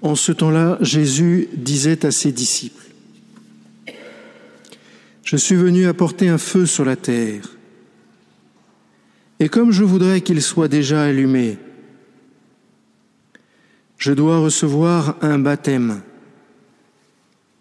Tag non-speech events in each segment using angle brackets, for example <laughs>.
En ce temps-là, Jésus disait à ses disciples, Je suis venu apporter un feu sur la terre, et comme je voudrais qu'il soit déjà allumé, je dois recevoir un baptême.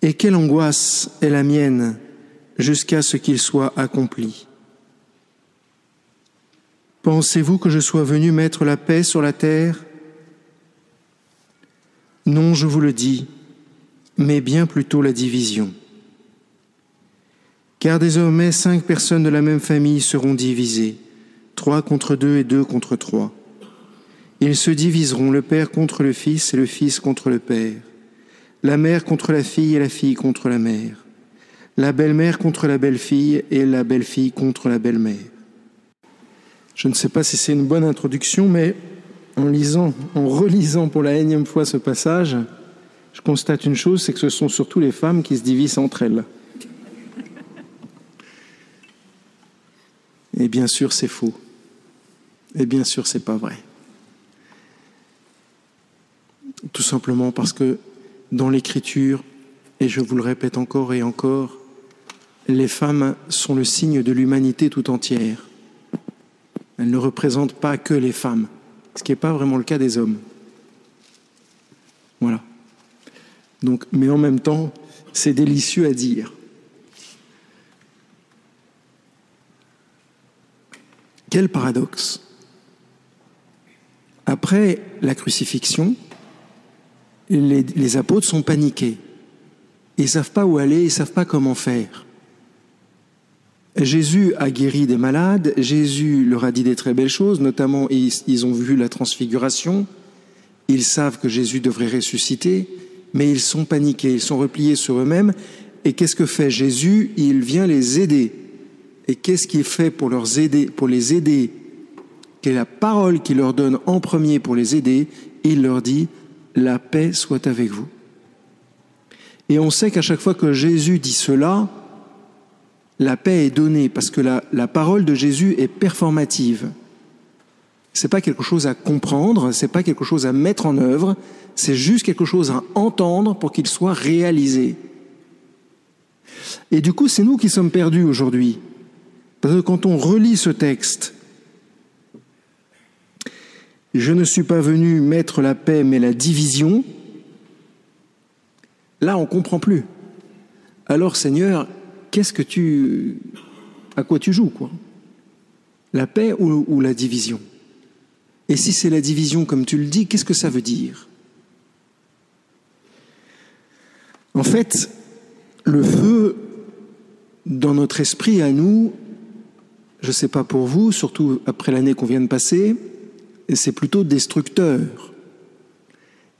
Et quelle angoisse est la mienne jusqu'à ce qu'il soit accompli. Pensez-vous que je sois venu mettre la paix sur la terre? Non, je vous le dis, mais bien plutôt la division. Car désormais cinq personnes de la même famille seront divisées, trois contre deux et deux contre trois. Ils se diviseront le Père contre le Fils et le Fils contre le Père, la mère contre la fille et la fille contre la mère, la belle-mère contre la belle-fille et la belle-fille contre la belle-mère. Je ne sais pas si c'est une bonne introduction, mais en lisant, en relisant pour la énième fois ce passage, je constate une chose, c'est que ce sont surtout les femmes qui se divisent entre elles. Et bien sûr, c'est faux. Et bien sûr, c'est pas vrai. Tout simplement parce que dans l'Écriture, et je vous le répète encore et encore, les femmes sont le signe de l'humanité tout entière. Elles ne représentent pas que les femmes, ce qui n'est pas vraiment le cas des hommes. Voilà. Donc, mais en même temps, c'est délicieux à dire. Quel paradoxe. Après la crucifixion, les, apôtres sont paniqués. Ils ne savent pas où aller, ils ne savent pas comment faire. Jésus a guéri des malades, Jésus leur a dit des très belles choses, notamment ils, ont vu la transfiguration, ils savent que Jésus devrait ressusciter, mais ils sont paniqués, ils sont repliés sur eux-mêmes. Et qu'est-ce que fait Jésus? Il vient les aider. Et qu'est-ce qu'il fait pour, leur aider, pour les aider? Quelle est la parole qu'il leur donne en premier pour les aider? Il leur dit la paix soit avec vous. Et on sait qu'à chaque fois que Jésus dit cela, la paix est donnée parce que la, la parole de Jésus est performative. C'est pas quelque chose à comprendre, c'est pas quelque chose à mettre en œuvre, c'est juste quelque chose à entendre pour qu'il soit réalisé. Et du coup, c'est nous qui sommes perdus aujourd'hui. Parce que quand on relit ce texte, je ne suis pas venu mettre la paix mais la division, là on comprend plus. Alors Seigneur, qu'est-ce que tu à quoi tu joues quoi? La paix ou, la division? Et si c'est la division comme tu le dis, qu'est-ce que ça veut dire? En fait, le feu dans notre esprit à nous, je ne sais pas pour vous, surtout après l'année qu'on vient de passer, c'est plutôt destructeur.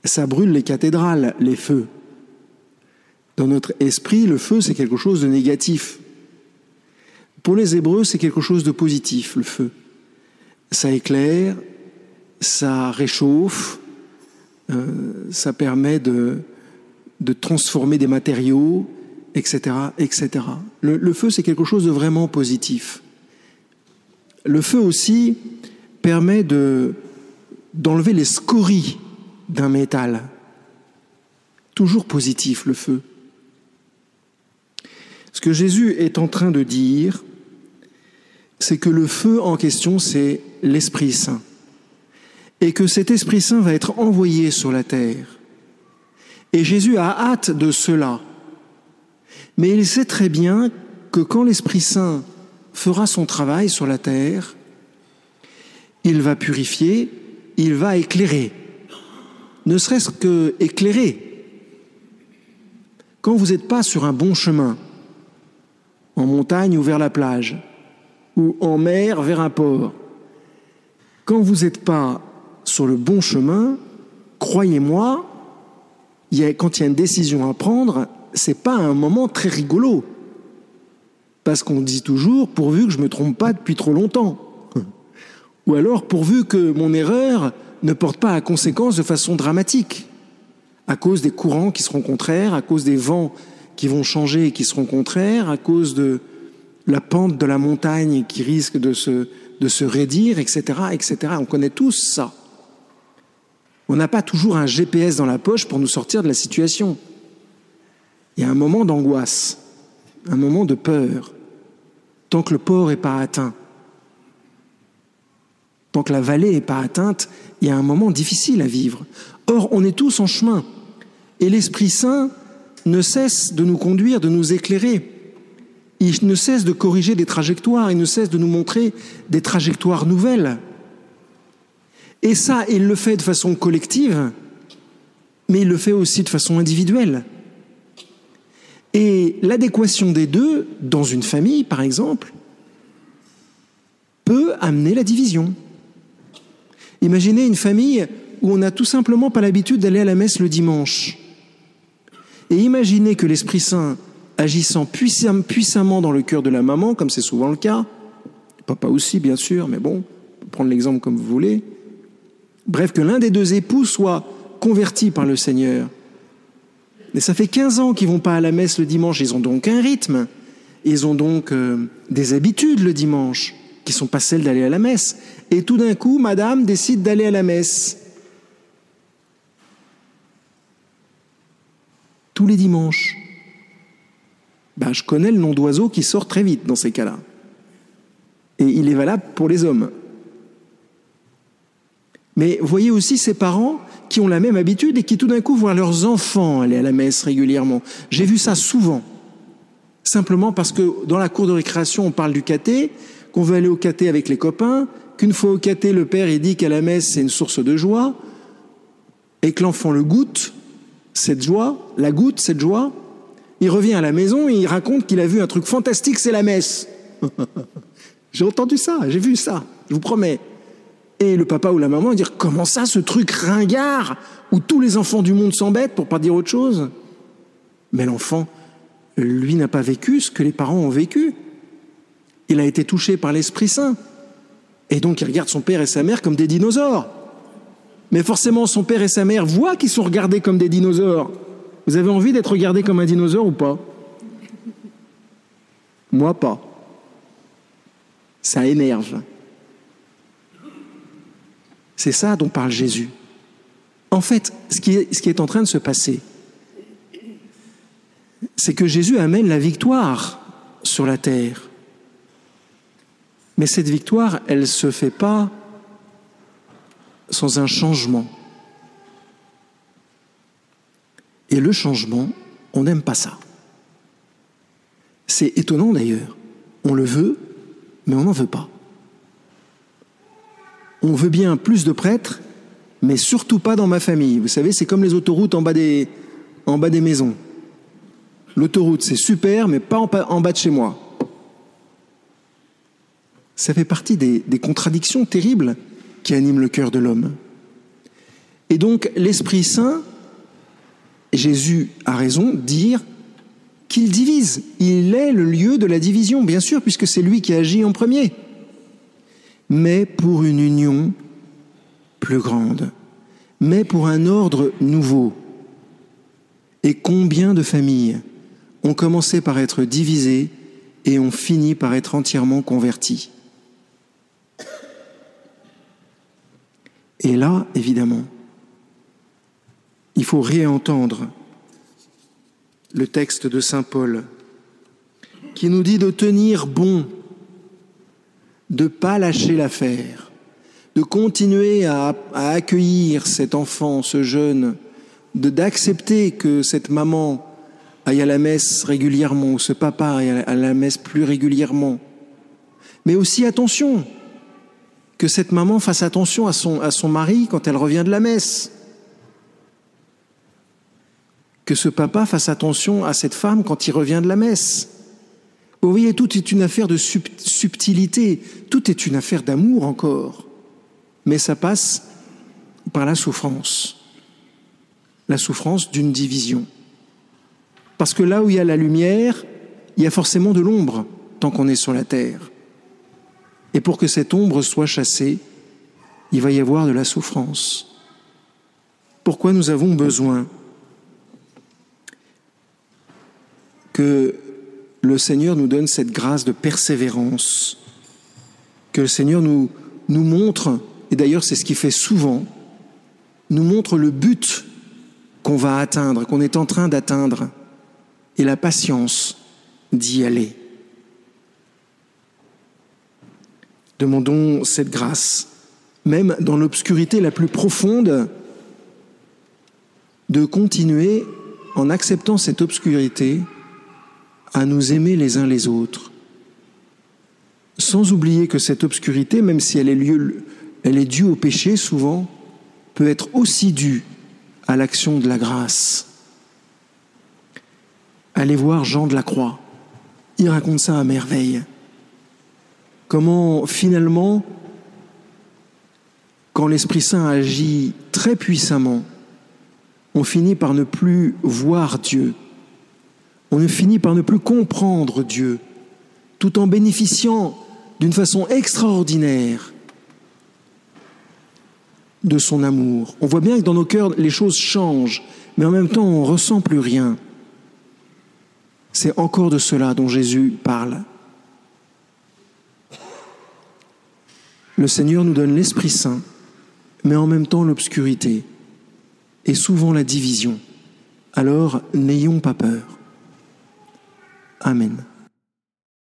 Ça brûle les cathédrales, les feux. Dans notre esprit, le feu, c'est quelque chose de négatif. Pour les Hébreux, c'est quelque chose de positif, le feu. Ça éclaire, ça réchauffe, euh, ça permet de, transformer des matériaux, etc. etc. Le, feu, c'est quelque chose de vraiment positif. Le feu aussi, permet de, d'enlever les scories d'un métal. Toujours positif, le feu. Que Jésus est en train de dire, c'est que le feu en question, c'est l'Esprit Saint. Et que cet Esprit Saint va être envoyé sur la terre. Et Jésus a hâte de cela. Mais il sait très bien que quand l'Esprit Saint fera son travail sur la terre, il va purifier, il va éclairer. Ne serait-ce que éclairer. Quand vous n'êtes pas sur un bon chemin, en montagne ou vers la plage, ou en mer vers un port, quand vous n'êtes pas sur le bon chemin, croyez-moi, quand il y a une décision à prendre, c'est pas un moment très rigolo. Parce qu'on dit toujours, pourvu que je me trompe pas depuis trop longtemps. Ou alors pourvu que mon erreur ne porte pas à conséquence de façon dramatique, à cause des courants qui seront contraires, à cause des vents qui vont changer et qui seront contraires, à cause de la pente de la montagne qui risque de se, raidir, etc., etc. On connaît tous ça. On n'a pas toujours un GPS dans la poche pour nous sortir de la situation. Il y a un moment d'angoisse, un moment de peur, tant que le port n'est pas atteint. Tant que la vallée n'est pas atteinte, il y a un moment difficile à vivre. Or, on est tous en chemin. Et l'Esprit Saint ne cesse de nous conduire, de nous éclairer. Il ne cesse de corriger des trajectoires, il ne cesse de nous montrer des trajectoires nouvelles. Et ça, il le fait de façon collective, mais il le fait aussi de façon individuelle. Et l'adéquation des deux, dans une famille par exemple, peut amener la division. Imaginez une famille où on n'a tout simplement pas l'habitude d'aller à la messe le dimanche. Et imaginez que l'Esprit Saint, agissant puissamment dans le cœur de la maman, comme c'est souvent le cas, papa aussi bien sûr, mais bon, prendre l'exemple comme vous voulez, bref, que l'un des deux époux soit converti par le Seigneur. Mais ça fait 15 ans qu'ils vont pas à la messe le dimanche, ils ont donc un rythme, ils ont donc euh, des habitudes le dimanche qui sont pas celles d'aller à la messe. Et tout d'un coup, madame décide d'aller à la messe. Les dimanches. Ben, je connais le nom d'oiseau qui sort très vite dans ces cas-là. Et il est valable pour les hommes. Mais voyez aussi ces parents qui ont la même habitude et qui tout d'un coup voient leurs enfants aller à la messe régulièrement. J'ai vu ça souvent. Simplement parce que dans la cour de récréation, on parle du caté, qu'on veut aller au caté avec les copains, qu'une fois au caté, le père il dit qu'à la messe c'est une source de joie, et que l'enfant le goûte, cette joie, la goûte, cette joie, il revient à la maison et il raconte qu'il a vu un truc fantastique, c'est la messe. <laughs> j'ai entendu ça, j'ai vu ça, je vous promets. Et le papa ou la maman dire comment ça, ce truc ringard où tous les enfants du monde s'embêtent pour pas dire autre chose? Mais l'enfant, lui, n'a pas vécu ce que les parents ont vécu il a été touché par l'Esprit Saint. Et donc il regarde son père et sa mère comme des dinosaures. Mais forcément, son père et sa mère voient qu'ils sont regardés comme des dinosaures. Vous avez envie d'être regardé comme un dinosaure ou pas? Moi pas. Ça énerve. C'est ça dont parle Jésus. En fait, ce qui est, ce qui est en train de se passer, c'est que Jésus amène la victoire sur la terre. Mais cette victoire, elle ne se fait pas sans un changement. Et le changement, on n'aime pas ça. C'est étonnant d'ailleurs. On le veut, mais on n'en veut pas. On veut bien plus de prêtres, mais surtout pas dans ma famille. Vous savez, c'est comme les autoroutes en bas des, maisons. L'autoroute, c'est super, mais pas en bas de chez moi ça fait partie des, contradictions terribles qui animent le cœur de l'homme. Et donc l'Esprit Saint, Jésus a raison dire qu'il divise. Il est le lieu de la division, bien sûr, puisque c'est lui qui agit en premier. Mais pour une union plus grande, mais pour un ordre nouveau. Et combien de familles ont commencé par être divisées et ont fini par être entièrement converties? Et là, évidemment, il faut réentendre le texte de Saint Paul qui nous dit de tenir bon, de ne pas lâcher l'affaire, de continuer à, accueillir cet enfant, ce jeune, d'accepter que cette maman aille à la messe régulièrement, ou ce papa aille à la messe plus régulièrement. Mais aussi attention, que cette maman fasse attention à son, mari quand elle revient de la messe. Que ce papa fasse attention à cette femme quand il revient de la messe. Vous voyez, tout est une affaire de subtilité, tout est une affaire d'amour encore. Mais ça passe par la souffrance, la souffrance d'une division. Parce que là où il y a la lumière, il y a forcément de l'ombre tant qu'on est sur la terre. Et pour que cette ombre soit chassée, il va y avoir de la souffrance. Pourquoi nous avons besoin que le Seigneur nous donne cette grâce de persévérance, que le Seigneur nous, montre, et d'ailleurs c'est ce qu'il fait souvent, nous montre le but qu'on va atteindre, qu'on est en train d'atteindre, et la patience d'y aller. Demandons cette grâce, même dans l'obscurité la plus profonde, de continuer, en acceptant cette obscurité, à nous aimer les uns les autres, sans oublier que cette obscurité, même si elle est, lieu, elle est due au péché souvent, peut être aussi due à l'action de la grâce. Allez voir Jean de la Croix, il raconte ça à merveille. Comment finalement, quand l'Esprit Saint agit très puissamment, on finit par ne plus voir Dieu, on finit par ne plus comprendre Dieu, tout en bénéficiant d'une façon extraordinaire de son amour. On voit bien que dans nos cœurs, les choses changent, mais en même temps, on ne ressent plus rien. C'est encore de cela dont Jésus parle. Le Seigneur nous donne l'Esprit Saint, mais en même temps l'obscurité et souvent la division. Alors n'ayons pas peur. Amen.